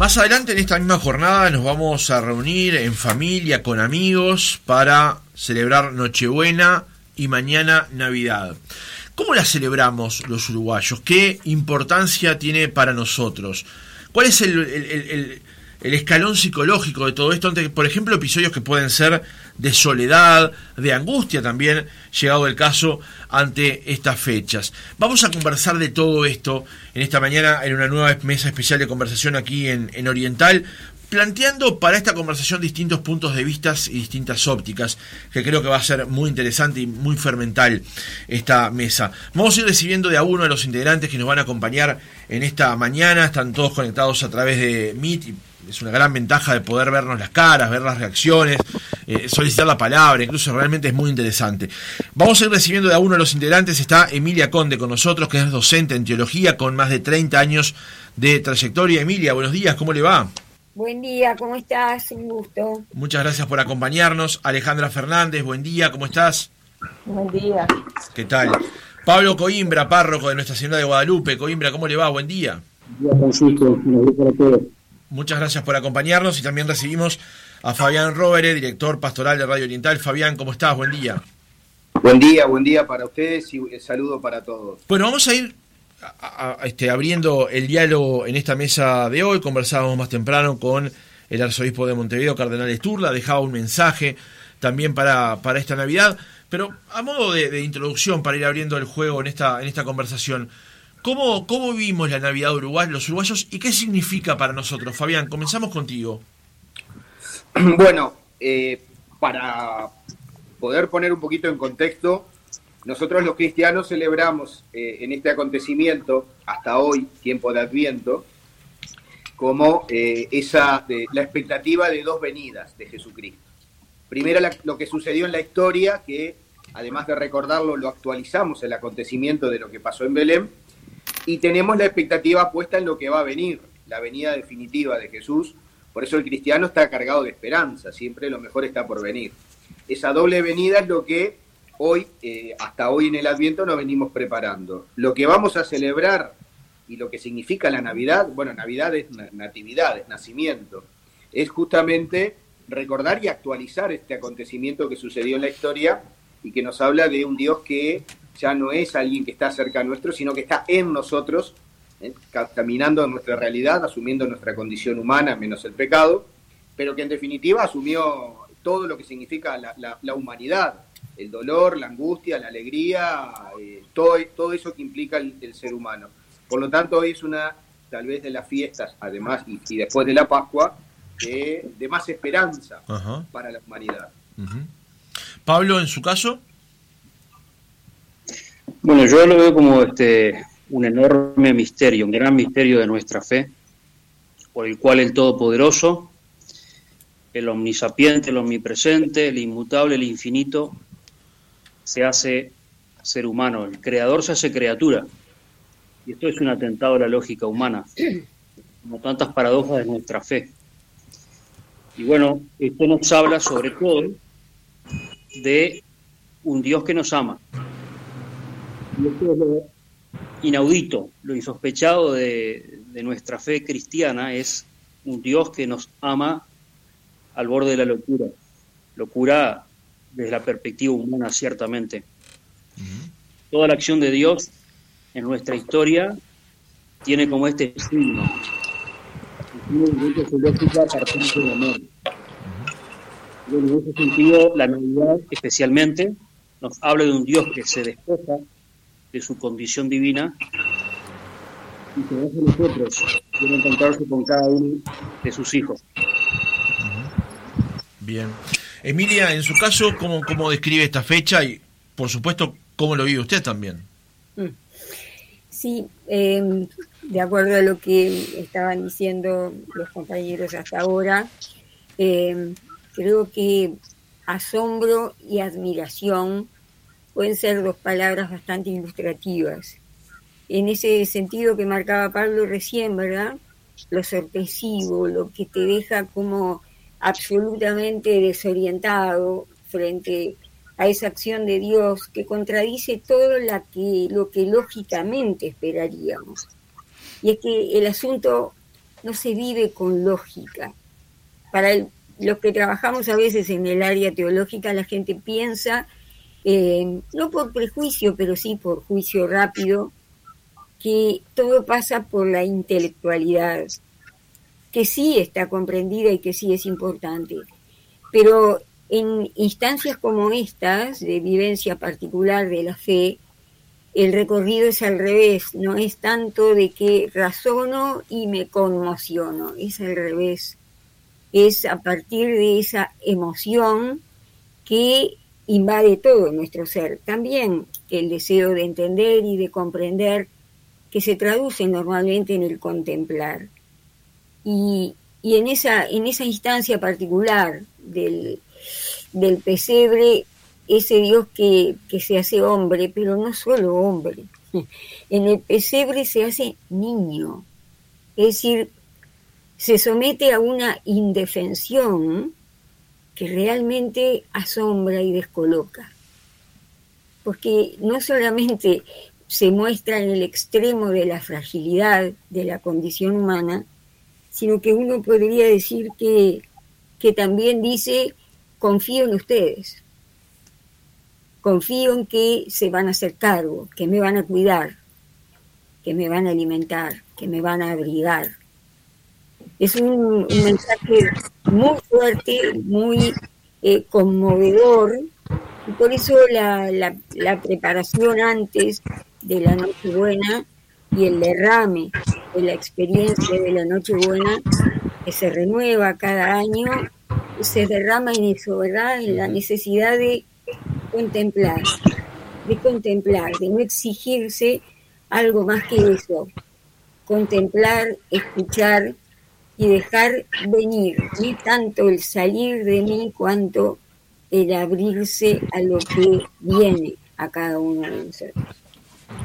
Más adelante en esta misma jornada nos vamos a reunir en familia, con amigos, para celebrar Nochebuena y mañana Navidad. ¿Cómo la celebramos los uruguayos? ¿Qué importancia tiene para nosotros? ¿Cuál es el, escalón psicológico de todo esto? Ante, por ejemplo, episodios que pueden ser de soledad, de angustia también, llegado el caso, ante estas fechas. Vamos a conversar de todo esto en esta mañana en una nueva mesa especial de conversación aquí en, en Oriental, planteando para esta conversación distintos puntos de vista y distintas ópticas, que creo que va a ser muy interesante y muy fermental esta mesa. Vamos a ir recibiendo de a uno de los integrantes que nos van a acompañar en esta mañana, están todos conectados a través de Meet es una gran ventaja de poder vernos las caras, ver las reacciones, eh, solicitar la palabra, incluso realmente es muy interesante. Vamos a ir recibiendo de a uno de los integrantes, está Emilia Conde con nosotros, que es docente en teología con más de 30 años de trayectoria. Emilia, buenos días, ¿cómo le va? Buen día, ¿cómo estás? Un gusto. Muchas gracias por acompañarnos. Alejandra Fernández, buen día, ¿cómo estás? Buen día. ¿Qué tal? Pablo Coimbra, párroco de Nuestra Señora de Guadalupe. Coimbra, ¿cómo le va? Buen día. Muchas gracias por acompañarnos y también recibimos a Fabián Rovere, director pastoral de Radio Oriental. Fabián, ¿cómo estás? Buen día. Buen día, buen día para ustedes y saludo para todos. Bueno, vamos a ir este, abriendo el diálogo en esta mesa de hoy, conversábamos más temprano con el arzobispo de Montevideo, Cardenal Esturla, dejaba un mensaje también para, para esta Navidad, pero a modo de, introducción, para ir abriendo el juego en esta, en esta conversación, ¿cómo, ¿cómo vivimos la Navidad uruguay, los uruguayos y qué significa para nosotros? Fabián, comenzamos contigo. Bueno, eh, para poder poner un poquito en contexto, nosotros los cristianos celebramos eh, en este acontecimiento, hasta hoy, tiempo de Adviento, como eh, esa, la expectativa de dos venidas de Jesucristo. Primero lo que sucedió en la historia, que además de recordarlo, lo actualizamos el acontecimiento de lo que pasó en Belén, y tenemos la expectativa puesta en lo que va a venir, la venida definitiva de Jesús. Por eso el cristiano está cargado de esperanza, siempre lo mejor está por venir. Esa doble venida es lo que hoy, eh, hasta hoy en el Adviento nos venimos preparando. Lo que vamos a celebrar y lo que significa la Navidad, bueno, Navidad es natividad, es nacimiento, es justamente recordar y actualizar este acontecimiento que sucedió en la historia y que nos habla de un Dios que ya no es alguien que está cerca nuestro, sino que está en nosotros, ¿eh? caminando en nuestra realidad, asumiendo nuestra condición humana menos el pecado, pero que en definitiva asumió todo lo que significa la humanidad, el dolor, la angustia, la alegría, eh, todo, todo eso que implica el, ser humano. Por lo tanto, hoy es una, tal vez, de las fiestas, además, y, después de la Pascua, de, más esperanza para la humanidad. Pablo, en su caso. Bueno, yo lo veo como este un enorme misterio, un gran misterio de nuestra fe, por el cual el Todopoderoso, el omnisapiente, el omnipresente, el inmutable, el infinito, se hace ser humano, el creador se hace criatura. Y esto es un atentado a la lógica humana, como tantas paradojas de nuestra fe. Y bueno, esto nos habla sobre todo de un Dios que nos ama. Y esto es lo inaudito, lo insospechado de, de nuestra fe cristiana, es un Dios que nos ama al borde de la locura. Locura desde la perspectiva humana, ciertamente. Toda la acción de Dios en nuestra historia tiene como este signo. en ese sentido, la Navidad especialmente nos habla de un Dios que se despoja de su condición divina y que hace nosotros quiere encontrarse con cada uno de sus hijos. Bien. Emilia, en su caso, ¿cómo, cómo describe esta fecha y, por supuesto, cómo lo vive usted también? Mm. Sí, em, de acuerdo a lo que estaban diciendo los compañeros hasta ahora, em, creo que asombro y admiración pueden ser dos palabras bastante ilustrativas. En ese sentido que marcaba Pablo recién, ¿verdad? Lo sorpresivo, lo que te deja como absolutamente desorientado frente a esa acción de Dios que contradice todo lo que lógicamente esperaríamos. Y es que el asunto no se vive con lógica. Para los que trabajamos a veces en el área teológica, la gente piensa, eh, no por prejuicio, pero sí por juicio rápido, que todo pasa por la intelectualidad, que sí está comprendida y que sí es importante. Pero en instancias como estas, de vivencia particular de la fe, el recorrido es al revés, no es tanto de que razono y me conmociono, es al revés. Es a partir de esa emoción que invade todo nuestro ser. También el deseo de entender y de comprender que se traduce normalmente en el contemplar. Y, en, esa, en esa instancia particular del, del pesebre, ese Dios que, que se hace hombre, pero no solo hombre, en el pesebre se hace niño, es decir, se somete a una indefensión que realmente asombra y descoloca. Porque no solamente se muestra en el extremo de la fragilidad de la condición humana, sino que uno podría decir que, que también dice, confío en ustedes, confío en que se van a hacer cargo, que me van a cuidar, que me van a alimentar, que me van a abrigar. Es un, mensaje muy fuerte, muy eh, conmovedor, y por eso la, la, preparación antes de la Nochebuena y el derrame de la experiencia de la Nochebuena, que se renueva cada año, se derrama en eso, ¿verdad? En la necesidad de contemplar, de contemplar, de no exigirse algo más que eso. Contemplar, escuchar y dejar venir, ni tanto el salir de mí cuanto el abrirse a lo que viene a cada uno de nosotros.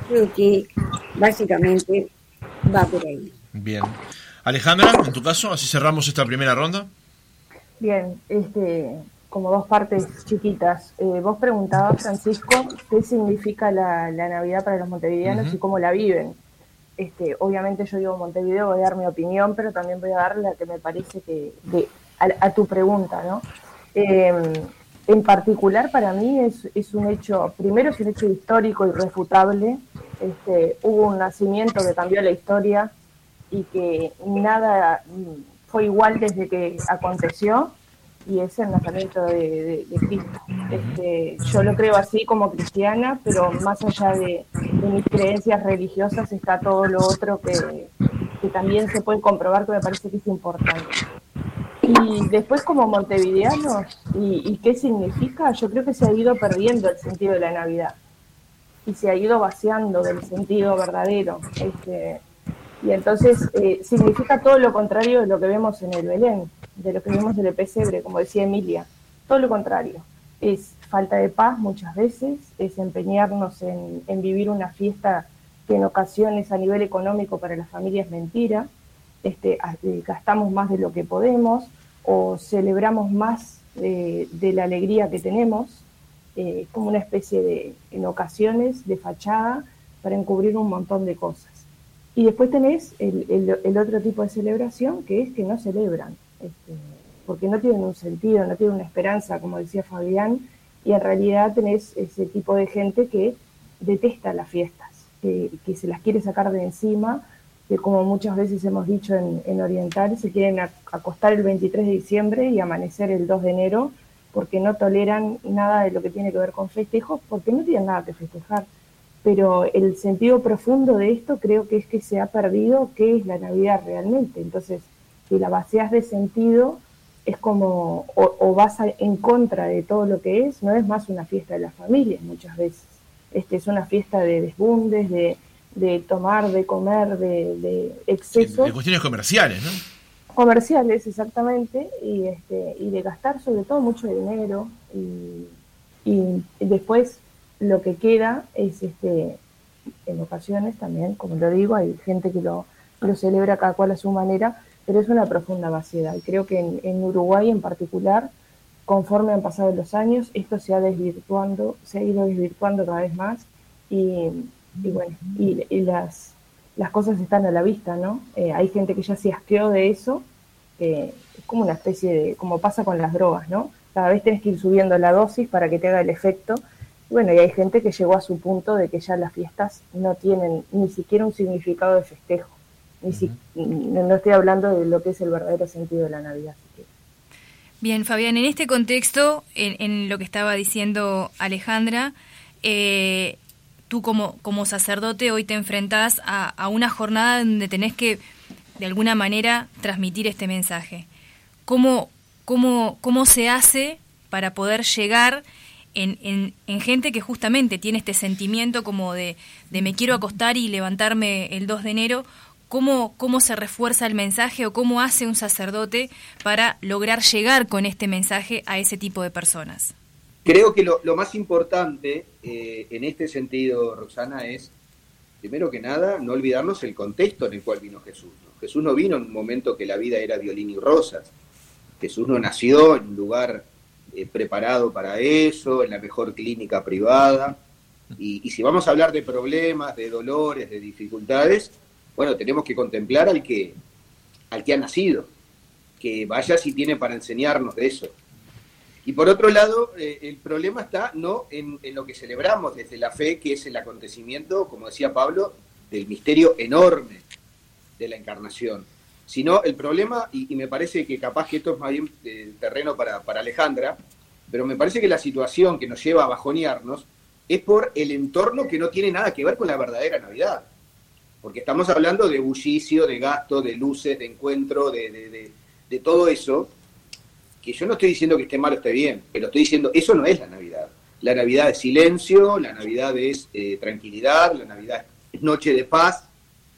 Creo que básicamente va por ahí. Bien. Alejandra, en tu caso, así cerramos esta primera ronda. Bien, este, como dos partes chiquitas. Eh, vos preguntabas, Francisco, qué significa la, Navidad para los montevideanos y cómo la viven. Este, obviamente yo digo Montevideo, voy a dar mi opinión, pero también voy a dar la que me parece que a, tu pregunta, ¿no? Em, en particular para mí es, es, un hecho, primero es un hecho histórico irrefutable. Este, hubo un nacimiento que cambió la historia y que nada fue igual desde que aconteció y es el nacimiento de, Cristo. Este, yo lo creo así como cristiana, pero más allá de, mis creencias religiosas está todo lo otro que, también se puede comprobar que me parece que es importante. Y después como montevideanos, ¿y, ¿y, qué significa? Yo creo que se ha ido perdiendo el sentido de la Navidad y se ha ido vaciando del sentido verdadero. Este, y entonces eh, significa todo lo contrario de lo que vemos en el Belén de lo que vemos en el pesebre, como decía Emilia. Todo lo contrario. Es falta de paz muchas veces, es empeñarnos en, vivir una fiesta que en ocasiones a nivel económico para la familia es mentira, este, eh, gastamos más de lo que podemos o celebramos más de, la alegría que tenemos, eh, como una especie de, en ocasiones, de fachada para encubrir un montón de cosas. Y después tenés el otro tipo de celebración, que es que no celebran, este, porque no tienen un sentido, no tienen una esperanza, como decía Fabián, y en realidad tenés ese tipo de gente que detesta las fiestas, que, se las quiere sacar de encima, que como muchas veces hemos dicho en, Oriental, se quieren acostar el 23 de diciembre y amanecer el 2 de enero, porque no toleran nada de lo que tiene que ver con festejos, porque no tienen nada que festejar. Pero el sentido profundo de esto creo que es que se ha perdido qué es la Navidad realmente. Entonces, si la vacías de sentido, es como, o, vas en contra de todo lo que es, no es más una fiesta de las familias muchas veces. Este, es una fiesta de desbundes, de, de tomar, de comer, de, de excesos. De cuestiones comerciales, ¿no? Comerciales, exactamente, y, este, y de gastar sobre todo mucho dinero. Y, y después lo que queda es, este, en ocasiones también, como lo digo, hay gente que lo, lo celebra cada cual a su manera, pero es una profunda vaciedad. Y creo que en, Uruguay en particular, conforme han pasado los años, esto se ha desvirtuando, se ha ido desvirtuando cada vez más y, bueno, y, las, las cosas están a la vista, ¿no? Eh, hay gente que ya se asqueó de eso, es como una especie de, como pasa con las drogas, ¿no? Cada vez tienes que ir subiendo la dosis para que te haga el efecto. Bueno, y hay gente que llegó a su punto de que ya las fiestas no tienen ni siquiera un significado de festejo. Ni si, no estoy hablando de lo que es el verdadero sentido de la Navidad. Bien, Fabián, en este contexto, en, lo que estaba diciendo Alejandra, eh, tú como, como sacerdote hoy te enfrentás a, una jornada donde tenés que, de alguna manera, transmitir este mensaje. ¿Cómo, cómo, cómo se hace para poder llegar en, en, gente que justamente tiene este sentimiento como de, de me quiero acostar y levantarme el 2 de enero? ¿Cómo, ¿Cómo se refuerza el mensaje o cómo hace un sacerdote para lograr llegar con este mensaje a ese tipo de personas? Creo que lo, más importante eh, en este sentido, Roxana, es, primero que nada, no olvidarnos el contexto en el cual vino Jesús. Jesús no vino en un momento que la vida era violín y rosas. Jesús no nació en un lugar eh, preparado para eso, en la mejor clínica privada. Y, si vamos a hablar de problemas, de dolores, de dificultades, bueno, tenemos que contemplar al que, al que ha nacido, que vaya si tiene para enseñarnos de eso. Y por otro lado, eh, el problema está no en, lo que celebramos desde la fe, que es el acontecimiento, como decía Pablo, del misterio enorme de la encarnación, sino el problema, y, me parece que capaz que esto es más bien eh, terreno para, para Alejandra, pero me parece que la situación que nos lleva a bajonearnos es por el entorno que no tiene nada que ver con la verdadera Navidad. Porque estamos hablando de bullicio, de gasto, de luces, de encuentro, de, todo eso, que yo no estoy diciendo que esté mal o esté bien, pero estoy diciendo, eso no es la Navidad. La Navidad es silencio, la Navidad es eh, tranquilidad, la Navidad es noche de paz,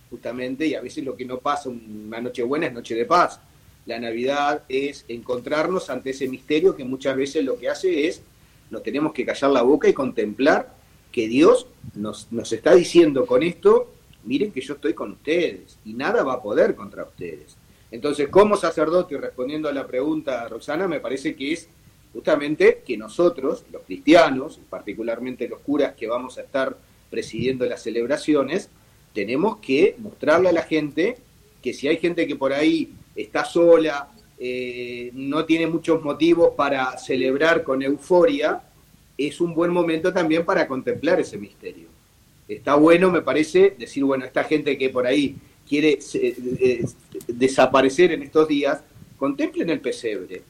justamente, y a veces lo que no pasa una noche buena es noche de paz. La Navidad es encontrarnos ante ese misterio que muchas veces lo que hace es, nos tenemos que callar la boca y contemplar que Dios nos, nos está diciendo con esto, miren que yo estoy con ustedes y nada va a poder contra ustedes. Entonces, como sacerdote, y respondiendo a la pregunta, Roxana, me parece que es justamente que nosotros, los cristianos, particularmente los curas que vamos a estar presidiendo las celebraciones, tenemos que mostrarle a la gente que si hay gente que por ahí está sola, eh, no tiene muchos motivos para celebrar con euforia, es un buen momento también para contemplar ese misterio. Está bueno, me parece, decir, bueno, esta gente que por ahí quiere eh, desaparecer en estos días, contemplen el pesebre,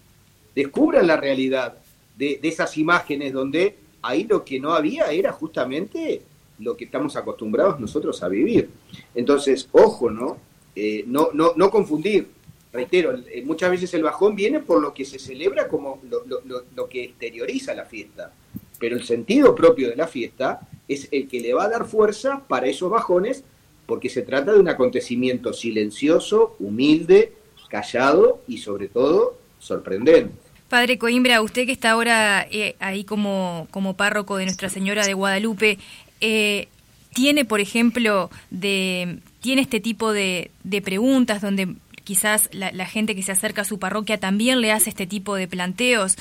descubran la realidad de, esas imágenes donde ahí lo que no había era justamente lo que estamos acostumbrados nosotros a vivir. Entonces, ojo, ¿no? Eh, no, no, no confundir. Reitero, eh, muchas veces el bajón viene por lo que se celebra como lo, lo, lo que exterioriza la fiesta. Pero el sentido propio de la fiesta es el que le va a dar fuerza para esos bajones porque se trata de un acontecimiento silencioso, humilde, callado y sobre todo sorprendente. Padre Coimbra, usted que está ahora eh, ahí como, como párroco de Nuestra Señora de Guadalupe, eh, ¿tiene, por ejemplo, de, tiene este tipo de, de preguntas donde quizás la, la, gente que se acerca a su parroquia también le hace este tipo de planteos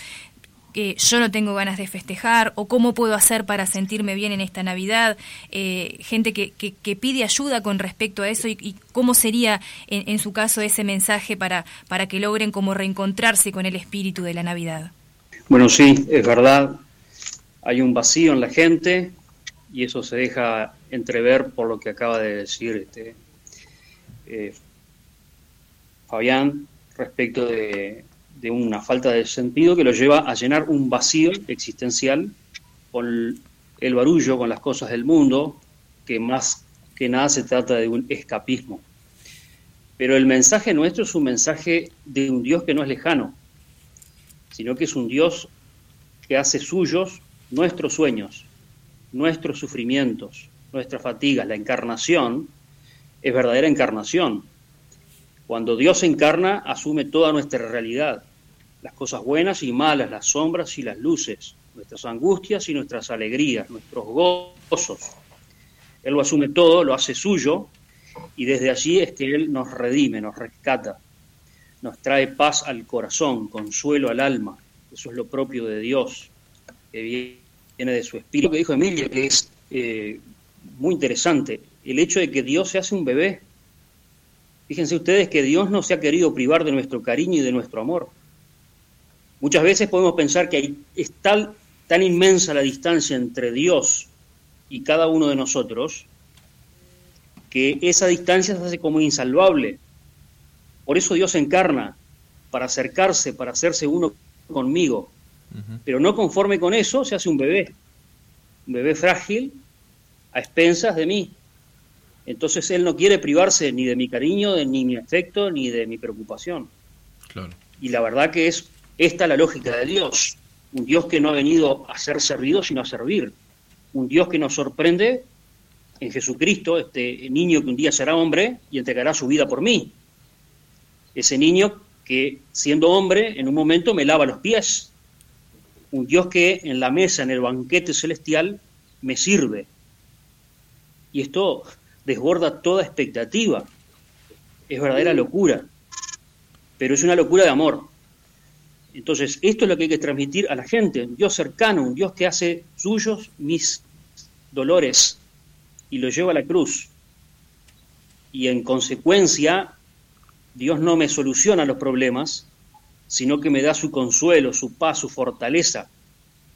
yo no tengo ganas de festejar o cómo puedo hacer para sentirme bien en esta Navidad, eh, gente que, que, pide ayuda con respecto a eso y, cómo sería en, su caso ese mensaje para, para que logren como reencontrarse con el espíritu de la Navidad. Bueno, sí, es verdad, hay un vacío en la gente y eso se deja entrever por lo que acaba de decir este, eh, Fabián respecto de, de una falta de sentido que lo lleva a llenar un vacío existencial con el barullo, con las cosas del mundo, que más que nada se trata de un escapismo. Pero el mensaje nuestro es un mensaje de un Dios que no es lejano, sino que es un Dios que hace suyos nuestros sueños, nuestros sufrimientos, nuestras fatigas. La encarnación es verdadera encarnación, cuando Dios se encarna, asume toda nuestra realidad, las cosas buenas y malas, las sombras y las luces, nuestras angustias y nuestras alegrías, nuestros gozos. Él lo asume todo, lo hace suyo, y desde allí es que Él nos redime, nos rescata, nos trae paz al corazón, consuelo al alma. Eso es lo propio de Dios, que viene de su espíritu. Lo que dijo Emilia, que es eh, muy interesante, el hecho de que Dios se hace un bebé. Fíjense ustedes que Dios no se ha querido privar de nuestro cariño y de nuestro amor. Muchas veces podemos pensar que es tal, tan inmensa la distancia entre Dios y cada uno de nosotros que esa distancia se hace como insalvable. Por eso Dios se encarna, para acercarse, para hacerse uno conmigo. Pero no conforme con eso, se hace un bebé. Un bebé frágil a expensas de mí. Entonces Él no quiere privarse ni de mi cariño, ni mi afecto, ni de mi preocupación. Y la verdad que es esta la lógica de Dios. Un Dios que no ha venido a ser servido, sino a servir. Un Dios que nos sorprende en Jesucristo, este niño que un día será hombre y entregará su vida por mí. Ese niño que, siendo hombre, en un momento me lava los pies. Un Dios que en la mesa, en el banquete celestial, me sirve. Y esto desborda toda expectativa. Es verdadera locura. Pero es una locura de amor. Entonces, esto es lo que hay que transmitir a la gente, un Dios cercano, un Dios que hace suyos mis dolores y los lleva a la cruz. Y en consecuencia, Dios no me soluciona los problemas, sino que me da su consuelo, su paz, su fortaleza.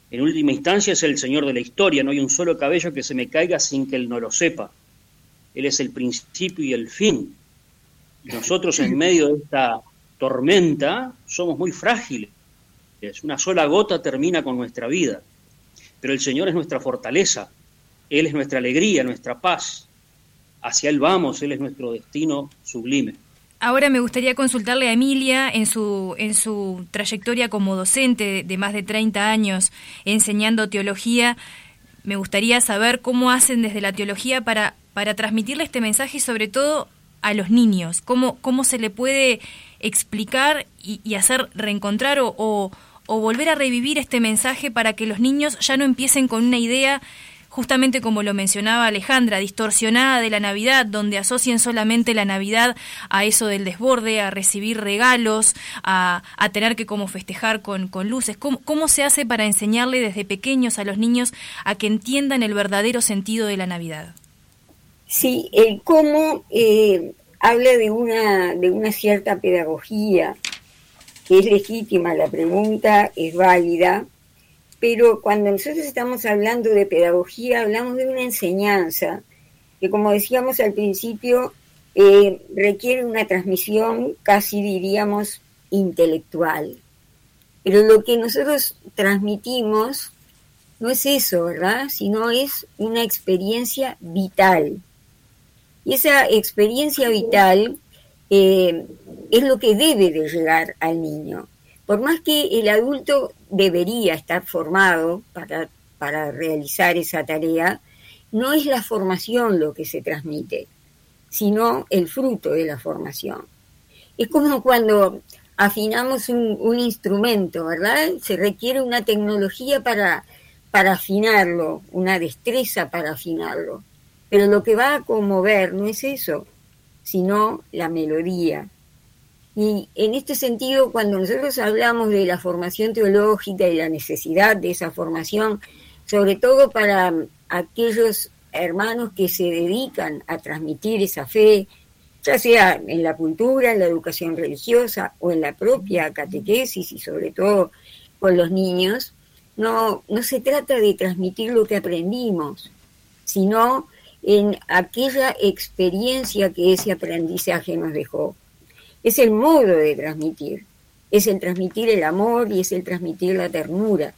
En última instancia es el Señor de la historia, no hay un solo cabello que se me caiga sin que Él no lo sepa. Él es el principio y el fin. Y nosotros en medio de esta tormenta somos muy frágiles. Una sola gota termina con nuestra vida. Pero el Señor es nuestra fortaleza. Él es nuestra alegría, nuestra paz. Hacia Él vamos, Él es nuestro destino sublime. Ahora me gustaría consultarle a Emilia en su, en su trayectoria como docente de más de 30 años enseñando teología. Me gustaría saber cómo hacen desde la teología para, para transmitirle este mensaje y sobre todo a los niños, cómo, cómo se le puede explicar y, hacer reencontrar o, o, volver a revivir este mensaje para que los niños ya no empiecen con una idea justamente como lo mencionaba Alejandra, distorsionada de la Navidad, donde asocien solamente la Navidad a eso del desborde, a recibir regalos, a, tener que como festejar con, con luces. ¿Cómo, ¿Cómo, se hace para enseñarle desde pequeños a los niños a que entiendan el verdadero sentido de la Navidad? Sí, el cómo eh, habla de una, de una cierta pedagogía, que es legítima, la pregunta es válida, pero cuando nosotros estamos hablando de pedagogía, hablamos de una enseñanza que, como decíamos al principio, eh, requiere una transmisión casi diríamos intelectual. Pero lo que nosotros transmitimos no es eso, ¿verdad? Sino es una experiencia vital. Y esa experiencia vital eh, es lo que debe de llegar al niño. Por más que el adulto debería estar formado para, para realizar esa tarea, no es la formación lo que se transmite, sino el fruto de la formación. Es como cuando afinamos un, un instrumento, ¿verdad? Se requiere una tecnología para, para afinarlo, una destreza para afinarlo. Pero lo que va a conmover no es eso, sino la melodía. Y en este sentido, cuando nosotros hablamos de la formación teológica y la necesidad de esa formación, sobre todo para aquellos hermanos que se dedican a transmitir esa fe, ya sea en la cultura, en la educación religiosa o en la propia catequesis y sobre todo con los niños, no, no se trata de transmitir lo que aprendimos, sino en aquella experiencia que ese aprendizaje nos dejó. Es el modo de transmitir, es el transmitir el amor y es el transmitir la ternura.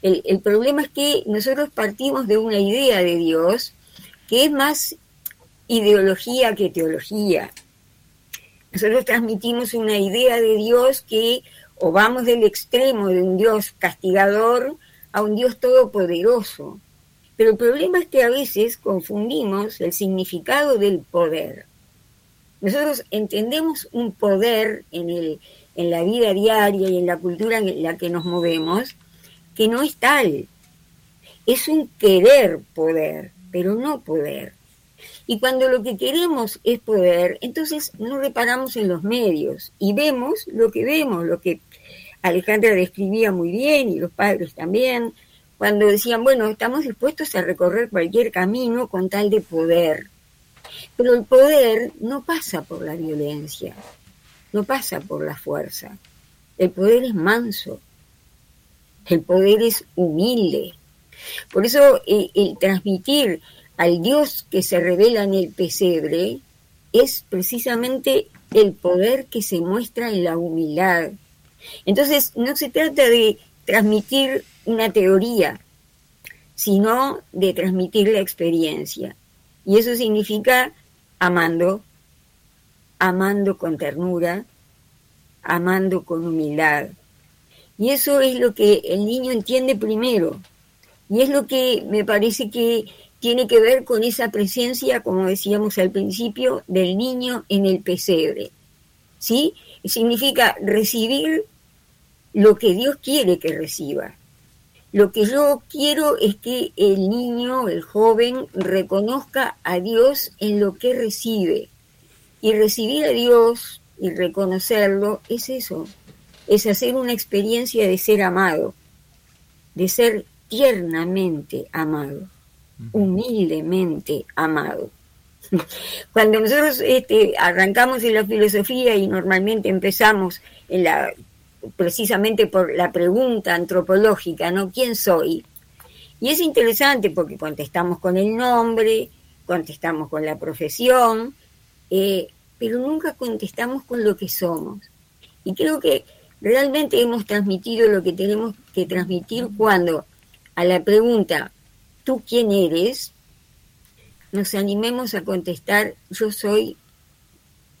El, el problema es que nosotros partimos de una idea de Dios que es más ideología que teología. Nosotros transmitimos una idea de Dios que o vamos del extremo de un Dios castigador a un Dios todopoderoso. Pero el problema es que a veces confundimos el significado del poder. Nosotros entendemos un poder en, el, en la vida diaria y en la cultura en la que nos movemos que no es tal. Es un querer poder, pero no poder. Y cuando lo que queremos es poder, entonces no reparamos en los medios y vemos lo que vemos, lo que Alejandra describía muy bien y los padres también, cuando decían, bueno, estamos dispuestos a recorrer cualquier camino con tal de poder. Pero el poder no pasa por la violencia, no pasa por la fuerza. El poder es manso, el poder es humilde. Por eso eh, el transmitir al Dios que se revela en el pesebre es precisamente el poder que se muestra en la humildad. Entonces, no se trata de transmitir una teoría, sino de transmitir la experiencia. Y eso significa amando, amando con ternura, amando con humildad. Y eso es lo que el niño entiende primero. Y es lo que me parece que tiene que ver con esa presencia, como decíamos al principio, del niño en el pesebre. ¿Sí? Significa recibir lo que Dios quiere que reciba. Lo que yo quiero es que el niño, el joven, reconozca a Dios en lo que recibe. Y recibir a Dios y reconocerlo es eso, es hacer una experiencia de ser amado, de ser tiernamente amado humildemente amado. Cuando nosotros este, arrancamos en la filosofía y normalmente empezamos en la, precisamente por la pregunta antropológica, ¿no? ¿Quién soy? Y es interesante porque contestamos con el nombre, contestamos con la profesión, eh, pero nunca contestamos con lo que somos. Y creo que realmente hemos transmitido lo que tenemos que transmitir cuando a la pregunta ¿tú quién eres? Nos animemos a contestar, yo soy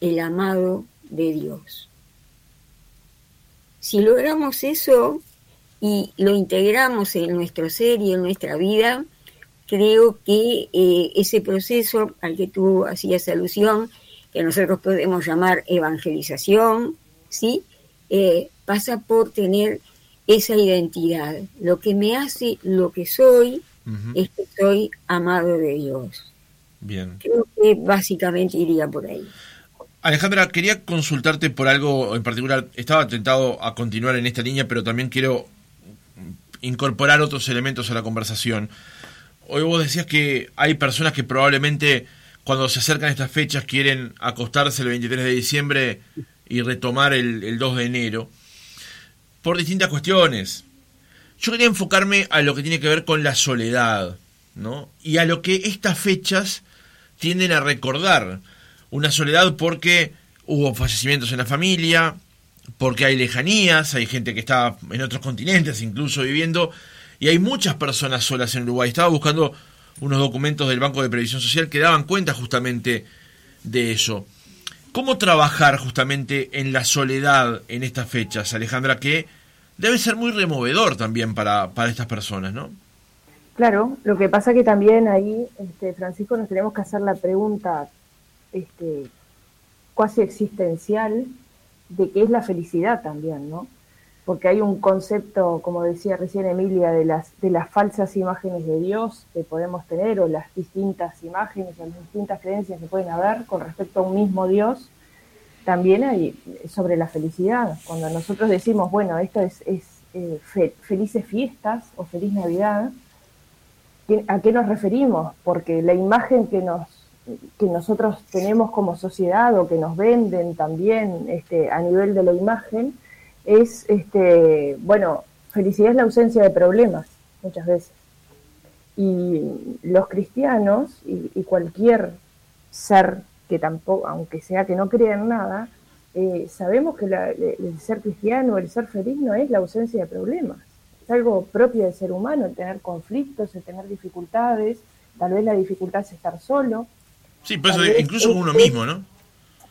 el amado de Dios. Si logramos eso y lo integramos en nuestro ser y en nuestra vida, creo que eh, ese proceso al que tú hacías alusión, que nosotros podemos llamar evangelización, ¿sí? Eh, pasa por tener esa identidad, lo que me hace lo que soy, es que soy amado de Dios. Bien. Creo que básicamente iría por ahí. Alejandra, quería consultarte por algo en particular. Estaba tentado a continuar en esta línea, pero también quiero incorporar otros elementos a la conversación. Hoy vos decías que hay personas que probablemente cuando se acercan estas fechas quieren acostarse el 23 de diciembre y retomar el, el 2 de enero por distintas cuestiones. Yo quería enfocarme a lo que tiene que ver con la soledad, ¿no? Y a lo que estas fechas tienden a recordar. Una soledad porque hubo fallecimientos en la familia, porque hay lejanías, hay gente que está en otros continentes incluso viviendo, y hay muchas personas solas en Uruguay. Estaba buscando unos documentos del Banco de Previsión Social que daban cuenta justamente de eso. ¿Cómo trabajar justamente en la soledad en estas fechas, Alejandra? Que debe ser muy removedor también para, para estas personas, ¿no? Claro, lo que pasa que también ahí, este, Francisco, nos tenemos que hacer la pregunta este, cuasi existencial de qué es la felicidad también, ¿no? Porque hay un concepto, como decía recién Emilia, de las, de las falsas imágenes de Dios que podemos tener o las distintas imágenes o las distintas creencias que pueden haber con respecto a un mismo Dios también hay sobre la felicidad. Cuando nosotros decimos, bueno, esto es, es eh, felices fiestas o feliz Navidad, ¿a qué nos referimos? Porque la imagen que nos que nosotros tenemos como sociedad o que nos venden también este, a nivel de la imagen es, este, bueno, felicidad es la ausencia de problemas muchas veces. Y los cristianos y, y cualquier ser que tampoco, aunque sea que no crean nada, eh, sabemos que el ser cristiano, el ser feliz no es la ausencia de problemas. Es algo propio del ser humano, el tener conflictos, el tener dificultades. Tal vez la dificultad es estar solo. Sí, pues incluso uno mismo, ¿no?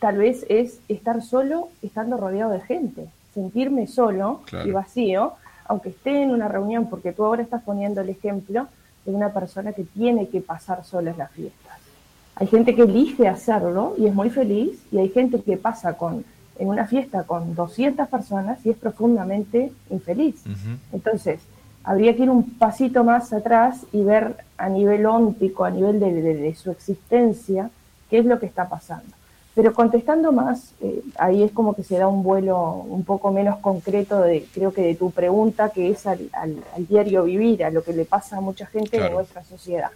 Tal vez es estar solo estando rodeado de gente. Sentirme solo y vacío, aunque esté en una reunión, porque tú ahora estás poniendo el ejemplo de una persona que tiene que pasar sola en las fiestas. Hay gente que elige hacerlo y es muy feliz y hay gente que pasa con en una fiesta con 200 personas y es profundamente infeliz. Entonces, habría que ir un pasito más atrás y ver a nivel óntico, a nivel de, su existencia, qué es lo que está pasando. Pero contestando más, eh, ahí es como que se da un vuelo un poco menos concreto de, creo que de tu pregunta, que es al, diario vivir, a lo que le pasa a mucha gente en nuestra sociedad.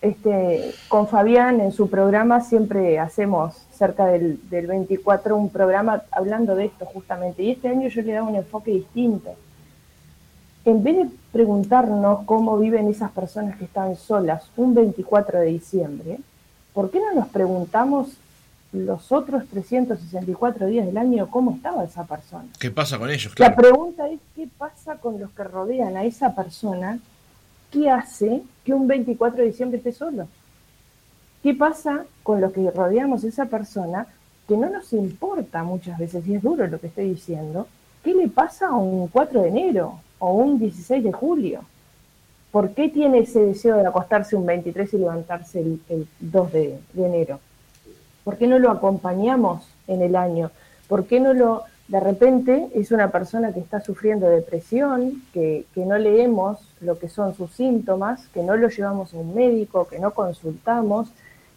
este, con Fabián en su programa siempre hacemos cerca del, del 24 un programa hablando de esto justamente. Y este año yo le he dado un enfoque distinto. En vez de preguntarnos cómo viven esas personas que están solas un 24 de diciembre, ¿por qué no nos preguntamos los otros 364 días del año cómo estaba esa persona? ¿Qué pasa con ellos? La pregunta es qué pasa con los que rodean a esa persona ¿qué hace que un 24 de diciembre esté solo? ¿Qué pasa con los que rodeamos a esa persona que no nos importa muchas veces, y es duro lo que estoy diciendo, qué le pasa a un 4 de enero o un 16 de julio? ¿Por qué tiene ese deseo de acostarse un 23 y levantarse el, 2 de, de enero? ¿Por qué no lo acompañamos en el año? ¿Por qué no lo de repente es una persona que está sufriendo depresión, que, no leemos lo que son sus síntomas, que no lo llevamos a un médico, que no consultamos,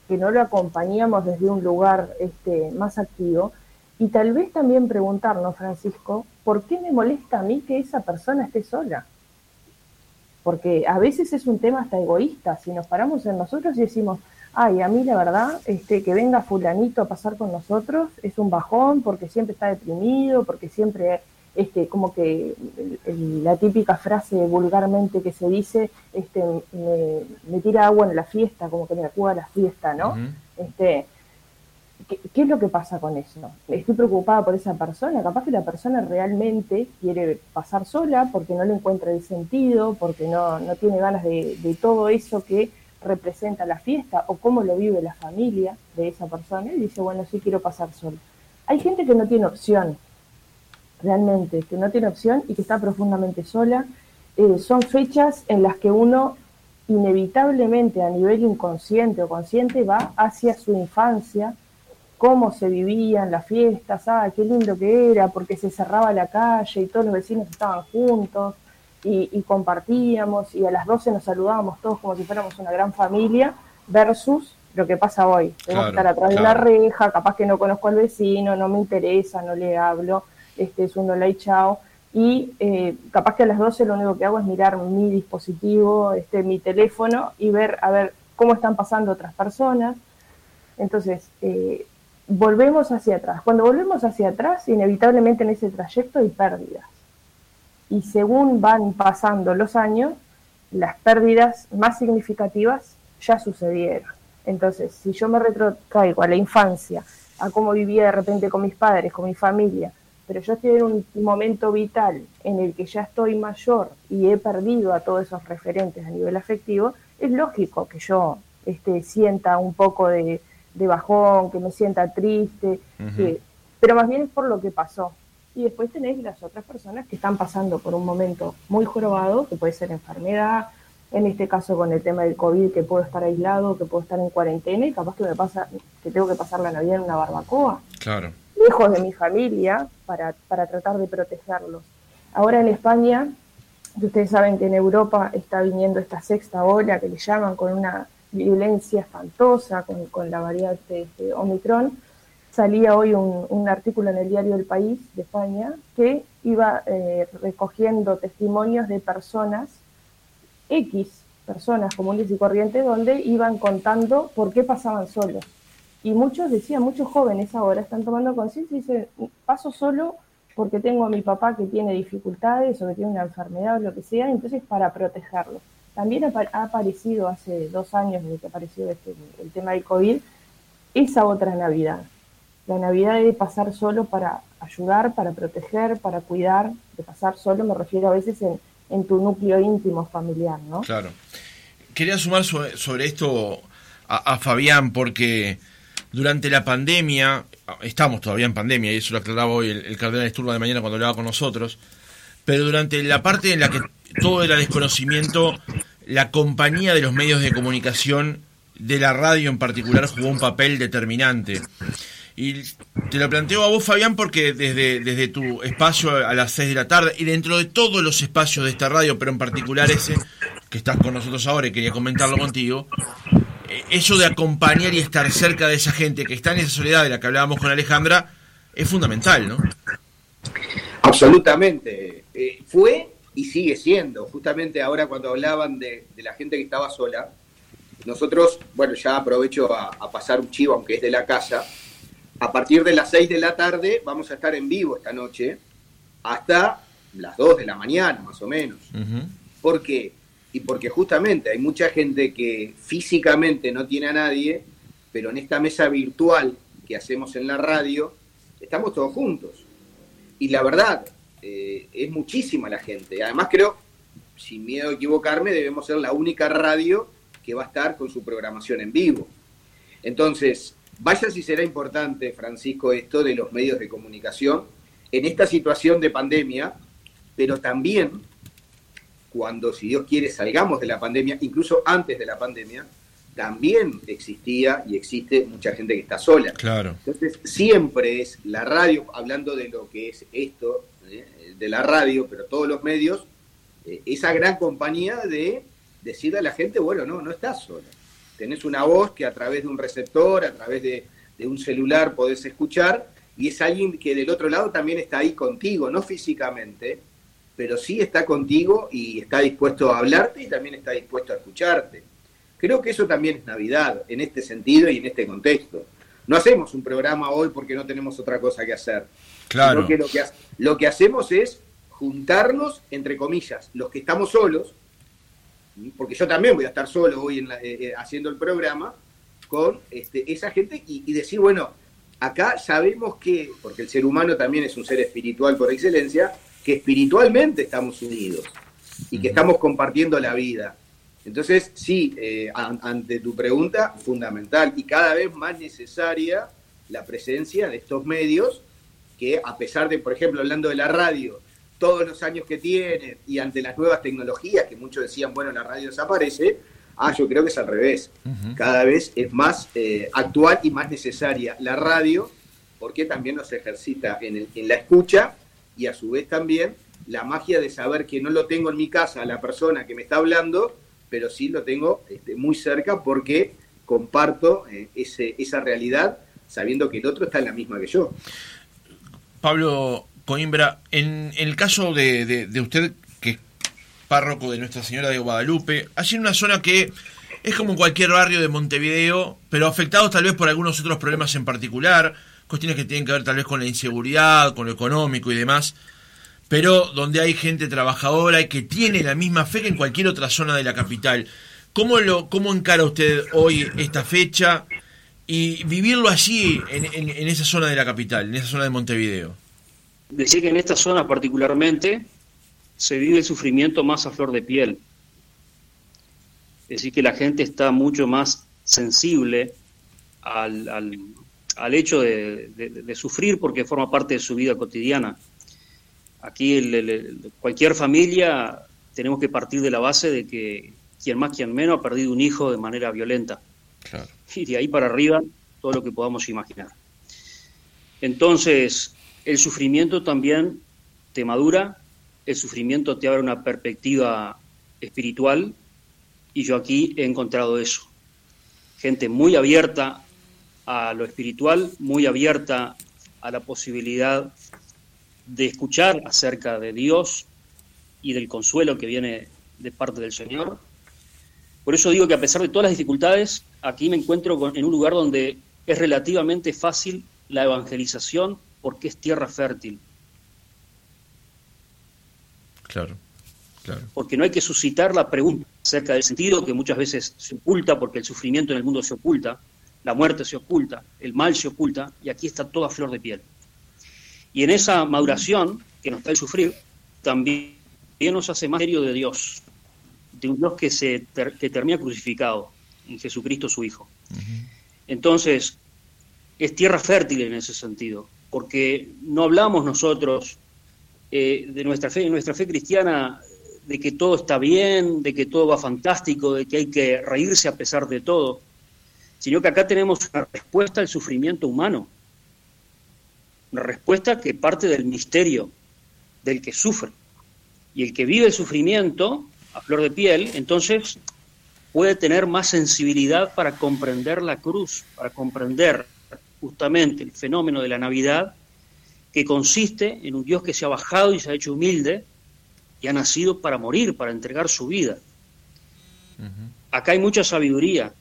que no lo acompañamos desde un lugar este, más activo. Y tal vez también preguntarnos, Francisco, ¿por qué me molesta a mí que esa persona esté sola? Porque a veces es un tema hasta egoísta. Si nos paramos en nosotros y decimos, ay, a mí la verdad, este, que venga fulanito a pasar con nosotros es un bajón porque siempre está deprimido, porque siempre, este, como que la típica frase vulgarmente que se dice, este, me, tira agua en la fiesta, como que me acuda la fiesta, ¿no? Este, ¿qué, ¿qué, es lo que pasa con eso? Estoy preocupada por esa persona, capaz que la persona realmente quiere pasar sola porque no le encuentra el sentido, porque no, no tiene ganas de, todo eso que representa la fiesta o cómo lo vive la familia de esa persona y dice, bueno, sí quiero pasar solo. Hay gente que no tiene opción, realmente, que no tiene opción y que está profundamente sola. Eh, son fechas en las que uno inevitablemente a nivel inconsciente o consciente va hacia su infancia, cómo se vivían las fiestas, ah, qué lindo que era, porque se cerraba la calle y todos los vecinos estaban juntos, y, compartíamos y a las 12 nos saludábamos todos como si fuéramos una gran familia versus lo que pasa hoy. Tengo que estar atrás de la reja, capaz que no conozco al vecino, no me interesa, no le hablo, este es un hola y chao. Y eh, capaz que a las 12 lo único que hago es mirar mi dispositivo, este, mi teléfono y ver a ver cómo están pasando otras personas. Entonces, eh, volvemos hacia atrás. Cuando volvemos hacia atrás, inevitablemente en ese trayecto hay pérdidas y según van pasando los años, las pérdidas más significativas ya sucedieron. Entonces, si yo me retrocaigo a la infancia, a cómo vivía de repente con mis padres, con mi familia, pero yo estoy en un momento vital en el que ya estoy mayor y he perdido a todos esos referentes a nivel afectivo, es lógico que yo este, sienta un poco de, bajón, que me sienta triste, pero más bien es por lo que pasó, y después tenés las otras personas que están pasando por un momento muy jorobado, que puede ser enfermedad, en este caso con el tema del COVID, que puedo estar aislado, que puedo estar en cuarentena y capaz que me pasa, que tengo que pasar la Navidad en una barbacoa. Claro. Lejos de mi familia para, para tratar de protegerlos. Ahora en España, ustedes saben que en Europa está viniendo esta sexta ola que le llaman con una violencia espantosa, con, la variante de Omicron salía hoy un, artículo en el diario El País de España que iba eh, recogiendo testimonios de personas, X personas comunes y corrientes, donde iban contando por qué pasaban solos. Y muchos decían, muchos jóvenes ahora están tomando conciencia y dicen, paso solo porque tengo a mi papá que tiene dificultades o que tiene una enfermedad o lo que sea, entonces para protegerlo. También ha, aparecido hace dos años desde que apareció este, el tema del COVID, esa otra Navidad, la Navidad de pasar solo para ayudar, para proteger, para cuidar, de pasar solo me refiero a veces en, tu núcleo íntimo familiar, ¿no? Claro. Quería sumar sobre, esto a, Fabián porque durante la pandemia, estamos todavía en pandemia y eso lo aclaraba hoy el, el cardenal Esturba de mañana cuando hablaba con nosotros, pero durante la parte en la que todo era desconocimiento, la compañía de los medios de comunicación, de la radio en particular, jugó un papel determinante. Y te lo planteo a vos, Fabián, porque desde, desde tu espacio a las 6 de la tarde y dentro de todos los espacios de esta radio, pero en particular ese que estás con nosotros ahora y quería comentarlo contigo, eh, eso de acompañar y estar cerca de esa gente que está en esa soledad de la que hablábamos con Alejandra es fundamental, ¿no? Absolutamente. Eh, fue y sigue siendo. Justamente ahora cuando hablaban de, de la gente que estaba sola, nosotros, bueno, ya aprovecho a, pasar un chivo, aunque es de la casa. A partir de las 6 de la tarde vamos a estar en vivo esta noche hasta las 2 de la mañana, más o menos. ¿Por qué? Y porque justamente hay mucha gente que físicamente no tiene a nadie, pero en esta mesa virtual que hacemos en la radio, estamos todos juntos. Y la verdad, eh, es muchísima la gente. Además creo, sin miedo a equivocarme, debemos ser la única radio que va a estar con su programación en vivo. Entonces, vaya si será importante, Francisco, esto de los medios de comunicación en esta situación de pandemia, pero también cuando, si Dios quiere, salgamos de la pandemia, incluso antes de la pandemia, también existía y existe mucha gente que está sola. Claro. Entonces, siempre es la radio, hablando de lo que es esto, ¿eh? de la radio, pero todos los medios, eh, esa gran compañía de decirle a la gente, bueno, no, no estás sola. Tenés una voz que a través de un receptor, a través de, de un celular podés escuchar, y es alguien que del otro lado también está ahí contigo, no físicamente, pero sí está contigo y está dispuesto a hablarte y también está dispuesto a escucharte. Creo que eso también es Navidad, en este sentido y en este contexto. No hacemos un programa hoy porque no tenemos otra cosa que hacer. Claro. que lo, que lo que hacemos es juntarnos, entre comillas, los que estamos solos, porque yo también voy a estar solo hoy en eh, eh, haciendo el programa, con este, esa gente y, decir, bueno, acá sabemos que, porque el ser humano también es un ser espiritual por excelencia, que espiritualmente estamos unidos y que estamos compartiendo la vida. Entonces, sí, eh, ante tu pregunta, fundamental y cada vez más necesaria la presencia de estos medios que a pesar de, por ejemplo, hablando de la radio, todos los años que tiene y ante las nuevas tecnologías que muchos decían, bueno, la radio desaparece, ah, yo creo que es al revés. Cada vez es más eh, actual y más necesaria la radio porque también nos ejercita en, en la escucha y a su vez también la magia de saber que no lo tengo en mi casa a la persona que me está hablando, pero sí lo tengo este, muy cerca porque comparto eh, ese, esa realidad sabiendo que el otro está en la misma que yo. Pablo Coimbra, en, el caso de, usted, que es párroco de Nuestra Señora de Guadalupe, allí en una zona que es como cualquier barrio de Montevideo, pero afectado tal vez por algunos otros problemas en particular, cuestiones que tienen que ver tal vez con la inseguridad, con lo económico y demás, pero donde hay gente trabajadora y que tiene la misma fe que en cualquier otra zona de la capital. ¿Cómo, lo, cómo encara usted hoy esta fecha? y vivirlo allí, en, esa zona de la capital, en esa zona de Montevideo. Decía que en esta zona particularmente se vive el sufrimiento más a flor de piel. Es decir, que la gente está mucho más sensible al, al, hecho de, sufrir porque forma parte de su vida cotidiana. Aquí cualquier familia tenemos que partir de la base de que quien más, quien menos ha perdido un hijo de manera violenta. Y de ahí para arriba, todo lo que podamos imaginar. Entonces, el sufrimiento también te madura, el sufrimiento te abre una perspectiva espiritual, y yo aquí he encontrado eso. Gente muy abierta a lo espiritual, muy abierta a la posibilidad de escuchar acerca de Dios y del consuelo que viene de parte del Señor. Por eso digo que a pesar de todas las dificultades, aquí me encuentro en un lugar donde es relativamente fácil la evangelización porque es tierra fértil. Claro, claro. Porque no hay que suscitar la pregunta acerca del sentido que muchas veces se oculta porque el sufrimiento en el mundo se oculta, la muerte se oculta, el mal se oculta y aquí está toda flor de piel. Y en esa maduración que nos da el sufrir, también nos hace más serio de Dios, de un Dios que, se que termina crucificado, en Jesucristo su Hijo. Entonces, es tierra fértil en ese sentido, porque no hablamos nosotros eh, de nuestra fe, nuestra fe cristiana, de que todo está bien, de que todo va fantástico, de que hay que reírse a pesar de todo, sino que acá tenemos una respuesta al sufrimiento humano, una respuesta que parte del misterio del que sufre. Y el que vive el sufrimiento a flor de piel, entonces puede tener más sensibilidad para comprender la cruz, para comprender justamente el fenómeno de la Navidad, que consiste en un Dios que se ha bajado y se ha hecho humilde y ha nacido para morir, para entregar su vida. acá hay mucha sabiduría,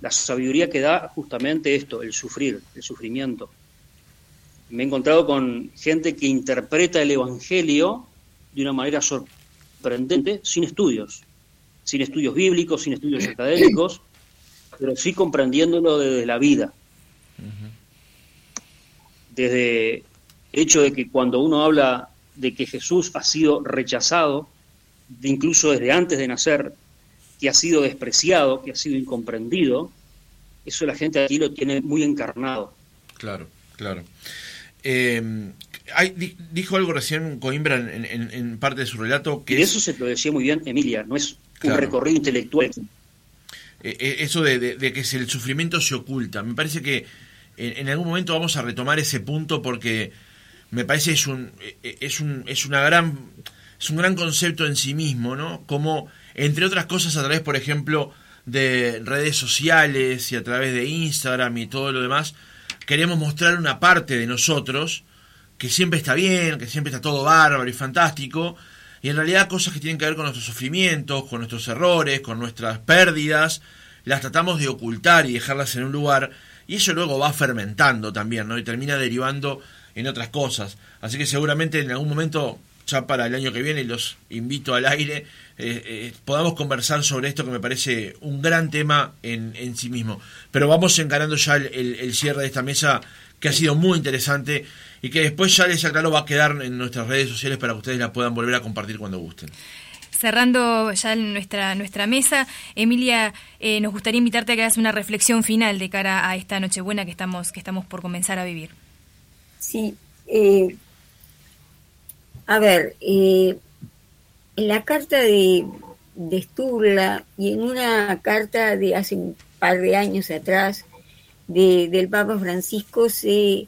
la sabiduría que da justamente esto, el sufrir, el sufrimiento. Me he encontrado con gente que interpreta el Evangelio de una manera sorprendente, sin estudios, sin estudios bíblicos, sin estudios académicos, pero sí comprendiéndolo desde la vida. Desde el hecho de que cuando uno habla de que Jesús ha sido rechazado, incluso desde antes de nacer, que ha sido despreciado, que ha sido incomprendido, eso la gente aquí lo tiene muy encarnado. Claro, claro. Eh, dijo algo recién Coimbra en, parte de su relato que... Y eso se lo decía muy bien Emilia, no es un recorrido intelectual. Eh, eh, eso de, que el sufrimiento se oculta. Me parece que en, algún momento vamos a retomar ese punto porque me parece es un, es un, es una gran, es un gran concepto en sí mismo, ¿no? Como, entre otras cosas, a través, por ejemplo, de redes sociales y a través de Instagram y todo lo demás, queremos mostrar una parte de nosotros que siempre está bien, que siempre está todo bárbaro y fantástico, y en realidad cosas que tienen que ver con nuestros sufrimientos, con nuestros errores, con nuestras pérdidas, las tratamos de ocultar y dejarlas en un lugar, y eso luego va fermentando también, ¿no? Y termina derivando en otras cosas. Así que seguramente en algún momento, ya para el año que viene, los invito al aire, eh, eh, podamos conversar sobre esto que me parece un gran tema en, en sí mismo. Pero vamos encarando ya el, cierre de esta mesa que ha sido muy interesante y que después ya les aclaro va a quedar en nuestras redes sociales para que ustedes la puedan volver a compartir cuando gusten. Cerrando ya nuestra, nuestra mesa, Emilia, eh, nos gustaría invitarte a que hagas una reflexión final de cara a esta Nochebuena que estamos, que estamos por comenzar a vivir. Sí, eh, a ver, eh, en la carta de, de Sturla y en una carta de hace un par de años atrás de, del Papa Francisco se,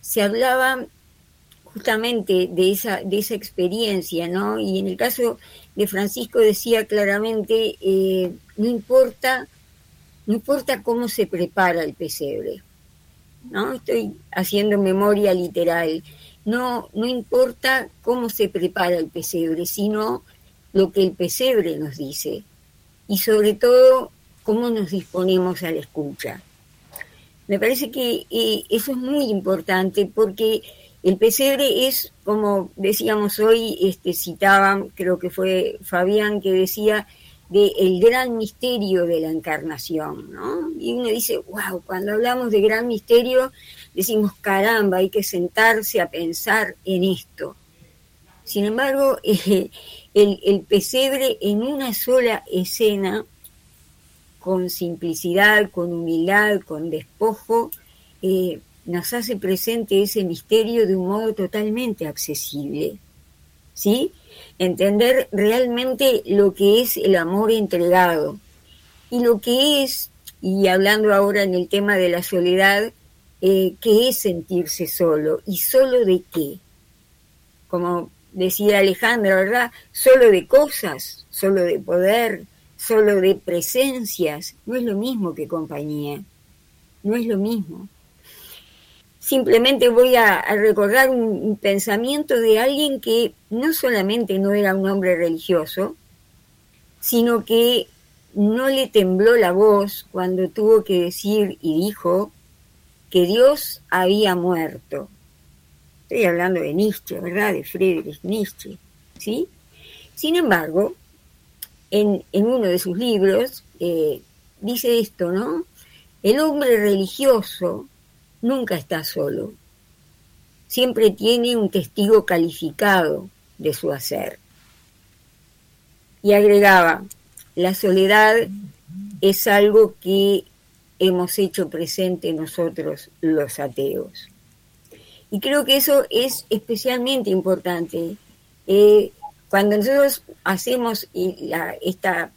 se hablaba justamente de esa, de esa experiencia, ¿no? Y en el caso de Francisco decía claramente, eh, no importa, no importa cómo se prepara el pesebre, ¿no? Estoy haciendo memoria literal. No, no importa cómo se prepara el pesebre, sino lo que el pesebre nos dice. Y sobre todo, cómo nos disponemos a la escucha. Me parece que eh, eso es muy importante porque el pesebre es, como decíamos hoy, este, citaban, creo que fue Fabián que decía, de el gran misterio de la encarnación, ¿no? Y uno dice, wow, cuando hablamos de gran misterio, decimos, caramba, hay que sentarse a pensar en esto. Sin embargo, el, pesebre en una sola escena, con simplicidad, con humildad, con despojo, eh, nos hace presente ese misterio de un modo totalmente accesible. ¿Sí? Entender realmente lo que es el amor entregado y lo que es, y hablando ahora en el tema de la soledad, eh, qué es sentirse solo y solo de qué. Como decía Alejandra, ¿verdad? Solo de cosas, solo de poder, solo de presencias. No es lo mismo que compañía. No es lo mismo. Simplemente voy a, recordar un, pensamiento de alguien que no solamente no era un hombre religioso, sino que no le tembló la voz cuando tuvo que decir y dijo que Dios había muerto. Estoy hablando de Nietzsche, ¿verdad? De Friedrich Nietzsche, ¿sí? Sin embargo, en, uno de sus libros eh, dice esto, ¿no? El hombre religioso nunca está solo, siempre tiene un testigo calificado de su hacer. Y agregaba, la soledad es algo que hemos hecho presente nosotros los ateos. Y creo que eso es especialmente importante. Eh, cuando nosotros hacemos esta,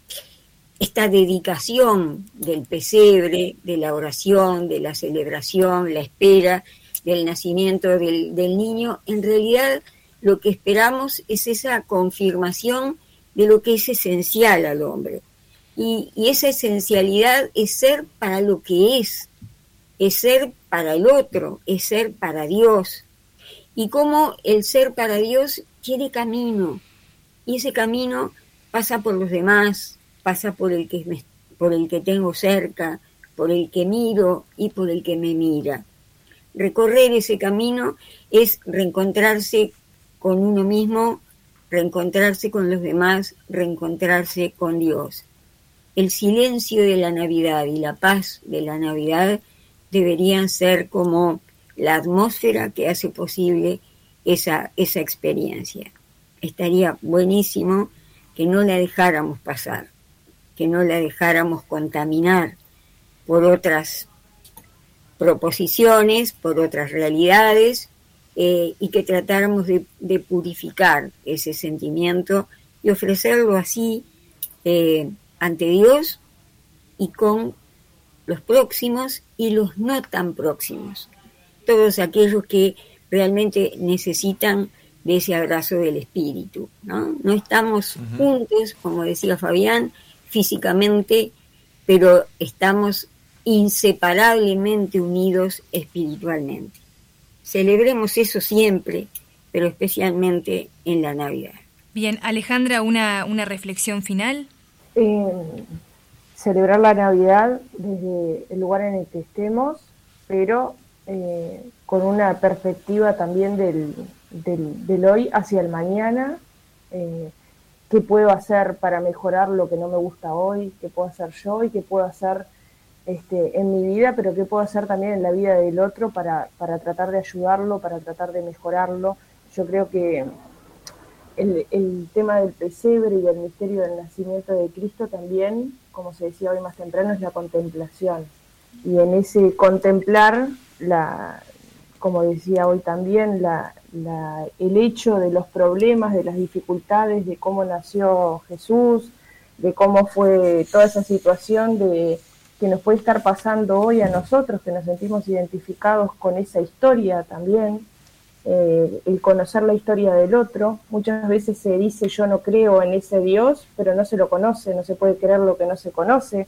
esta dedicación del pesebre, de la oración, de la celebración, la espera del nacimiento del, niño, en realidad lo que esperamos es esa confirmación de lo que es esencial al hombre. Y, esa esencialidad es ser para lo que es, es ser para el otro, es ser para Dios. Y cómo el ser para Dios tiene camino. Y ese camino pasa por los demás, pasa por el que por el que tengo cerca, por el que miro y por el que me mira. Recorrer ese camino es reencontrarse con uno mismo, reencontrarse con los demás, reencontrarse con Dios. El silencio de la Navidad y la paz de la Navidad deberían ser como la atmósfera que hace posible esa, esa experiencia. Estaría buenísimo que no la dejáramos pasar, que no la dejáramos contaminar por otras proposiciones, por otras realidades, eh, y que tratáramos de, purificar ese sentimiento y ofrecerlo así eh, ante Dios y con los próximos y los no tan próximos, todos aquellos que realmente necesitan de ese abrazo del espíritu. No, no estamos juntos, como decía Fabián, físicamente, pero estamos inseparablemente unidos espiritualmente. Celebremos eso siempre, pero especialmente en la Navidad. Bien, Alejandra, una, una reflexión final. Eh, celebrar la Navidad desde el lugar en el que estemos, pero eh, con una perspectiva también del, del, hoy hacia el mañana. Eh, ¿Qué puedo hacer para mejorar lo que no me gusta hoy? ¿Qué puedo hacer yo y qué puedo hacer este, en mi vida, pero qué puedo hacer también en la vida del otro para, para tratar de ayudarlo, para tratar de mejorarlo. Yo creo que el, el, tema del pesebre y del misterio del nacimiento de Cristo también, como se decía hoy más temprano, es la contemplación. Y en ese contemplar, la, como decía hoy también, la, el hecho de los problemas, de las dificultades, de cómo nació Jesús, de cómo fue toda esa situación de que nos puede estar pasando hoy a nosotros, que nos sentimos identificados con esa historia también, eh, el conocer la historia del otro. Muchas veces se dice yo no creo en ese Dios, pero no se lo conoce, no se puede creer lo que no se conoce.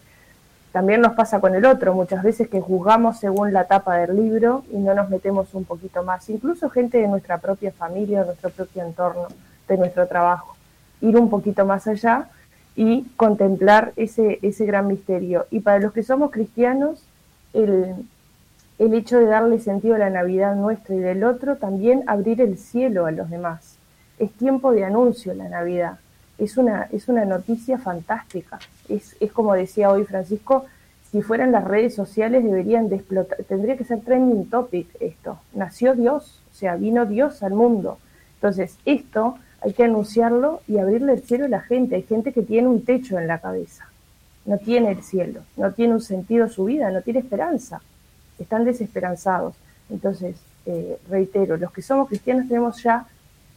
También nos pasa con el otro, muchas veces que juzgamos según la tapa del libro y no nos metemos un poquito más. Incluso gente de nuestra propia familia, de nuestro propio entorno, de nuestro trabajo. Ir un poquito más allá y contemplar ese, ese gran misterio. Y para los que somos cristianos, el, el hecho de darle sentido a la Navidad nuestra y del otro, también abrir el cielo a los demás. Es tiempo de anuncio la Navidad. Es una, es una noticia fantástica. Es, es como decía hoy Francisco, si fueran las redes sociales deberían de explotar, tendría que ser trending topic esto. Nació Dios, o sea, vino Dios al mundo. Entonces, esto hay que anunciarlo y abrirle el cielo a la gente. Hay gente que tiene un techo en la cabeza, no tiene el cielo, no tiene un sentido su vida, no tiene esperanza, están desesperanzados. Entonces, eh, reitero, los que somos cristianos tenemos ya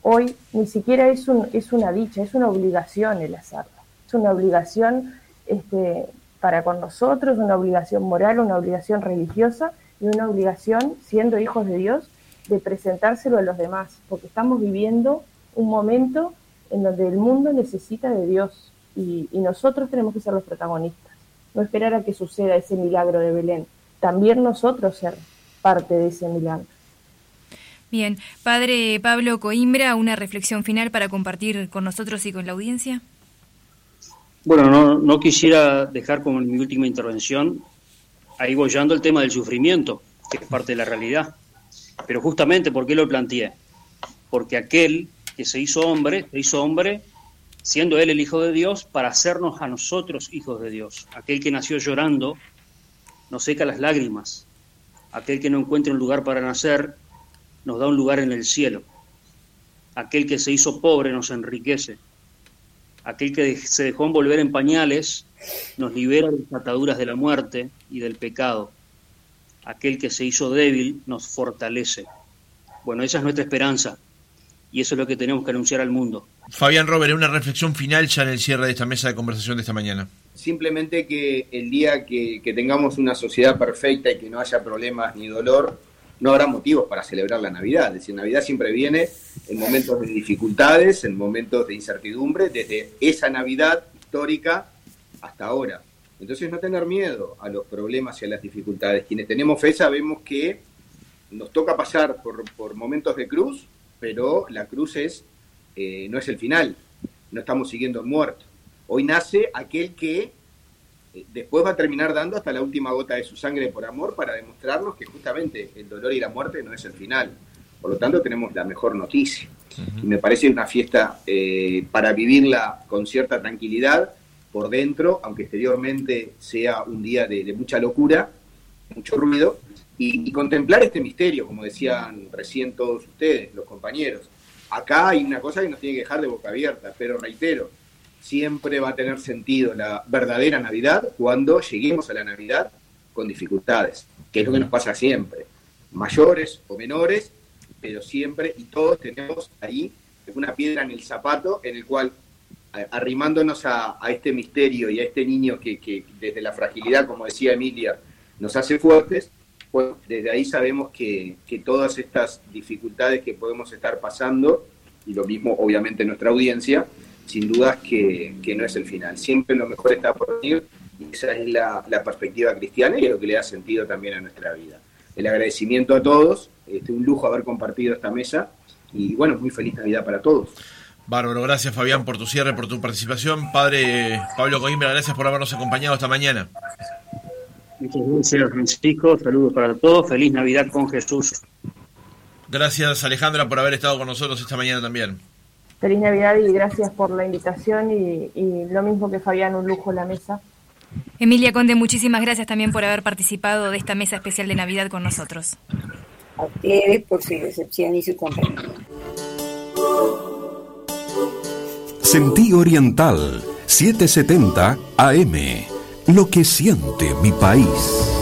hoy, ni siquiera es, un, es una dicha, es una obligación el hacerlo. Es una obligación este, para con nosotros, una obligación moral, una obligación religiosa y una obligación, siendo hijos de Dios, de presentárselo a los demás, porque estamos viviendo un momento en donde el mundo necesita de Dios y, nosotros tenemos que ser los protagonistas, no esperar a que suceda ese milagro de Belén, también nosotros ser parte de ese milagro. Bien, Padre Pablo Coimbra, una reflexión final para compartir con nosotros y con la audiencia. Bueno, no, no quisiera dejar como mi última intervención ahí bollando el tema del sufrimiento, que es parte de la realidad. Pero justamente, ¿por qué lo planteé? Porque aquel que se hizo hombre, se hizo hombre siendo él el Hijo de Dios para hacernos a nosotros hijos de Dios. Aquel que nació llorando nos seca las lágrimas. Aquel que no encuentra un lugar para nacer nos da un lugar en el cielo. Aquel que se hizo pobre nos enriquece. Aquel que se dejó envolver en pañales nos libera de las ataduras de la muerte y del pecado. Aquel que se hizo débil nos fortalece. Bueno, esa es nuestra esperanza y eso es lo que tenemos que anunciar al mundo. Fabián Robert, una reflexión final ya en el cierre de esta mesa de conversación de esta mañana. Simplemente que el día que, tengamos una sociedad perfecta y que no haya problemas ni dolor, no habrá motivos para celebrar la Navidad. Es decir, Navidad siempre viene en momentos de dificultades, en momentos de incertidumbre, desde esa Navidad histórica hasta ahora. Entonces no tener miedo a los problemas y a las dificultades. Quienes tenemos fe sabemos que nos toca pasar por, por momentos de cruz, pero la cruz es, eh, no es el final, no estamos siguiendo el muerto. Hoy nace aquel que eh, después va a terminar dando hasta la última gota de su sangre por amor para demostrarnos que justamente el dolor y la muerte no es el final. Por lo tanto, tenemos la mejor noticia. Y me parece una fiesta eh, para vivirla con cierta tranquilidad por dentro, aunque exteriormente sea un día de, mucha locura, mucho ruido, y, contemplar este misterio, como decían recién todos ustedes, los compañeros. Acá hay una cosa que nos tiene que dejar de boca abierta, pero reitero, siempre va a tener sentido la verdadera Navidad cuando lleguemos a la Navidad con dificultades, que es lo que nos pasa siempre, mayores o menores, pero siempre y todos tenemos ahí una piedra en el zapato en el cual arrimándonos a, este misterio y a este niño que, desde la fragilidad, como decía Emilia, nos hace fuertes, pues desde ahí sabemos que, todas estas dificultades que podemos estar pasando, y lo mismo obviamente nuestra audiencia, sin dudas que, no es el final. Siempre lo mejor está por venir y esa es la, perspectiva cristiana y es lo que le da sentido también a nuestra vida. El agradecimiento a todos, este, un lujo haber compartido esta mesa y bueno, muy feliz Navidad para todos. Bárbaro, gracias Fabián por tu cierre, por tu participación. Padre Pablo Coimbra, gracias por habernos acompañado esta mañana. Muchas gracias Francisco, saludos para todos, feliz Navidad con Jesús. Gracias Alejandra por haber estado con nosotros esta mañana también. Feliz Navidad y gracias por la invitación y, y lo mismo que Fabián, un lujo la mesa. Emilia Conde, muchísimas gracias también por haber participado de esta mesa especial de Navidad con nosotros. A ustedes por su recepción y su compañía. Sentí Oriental, 770 AM. Lo que siente mi país.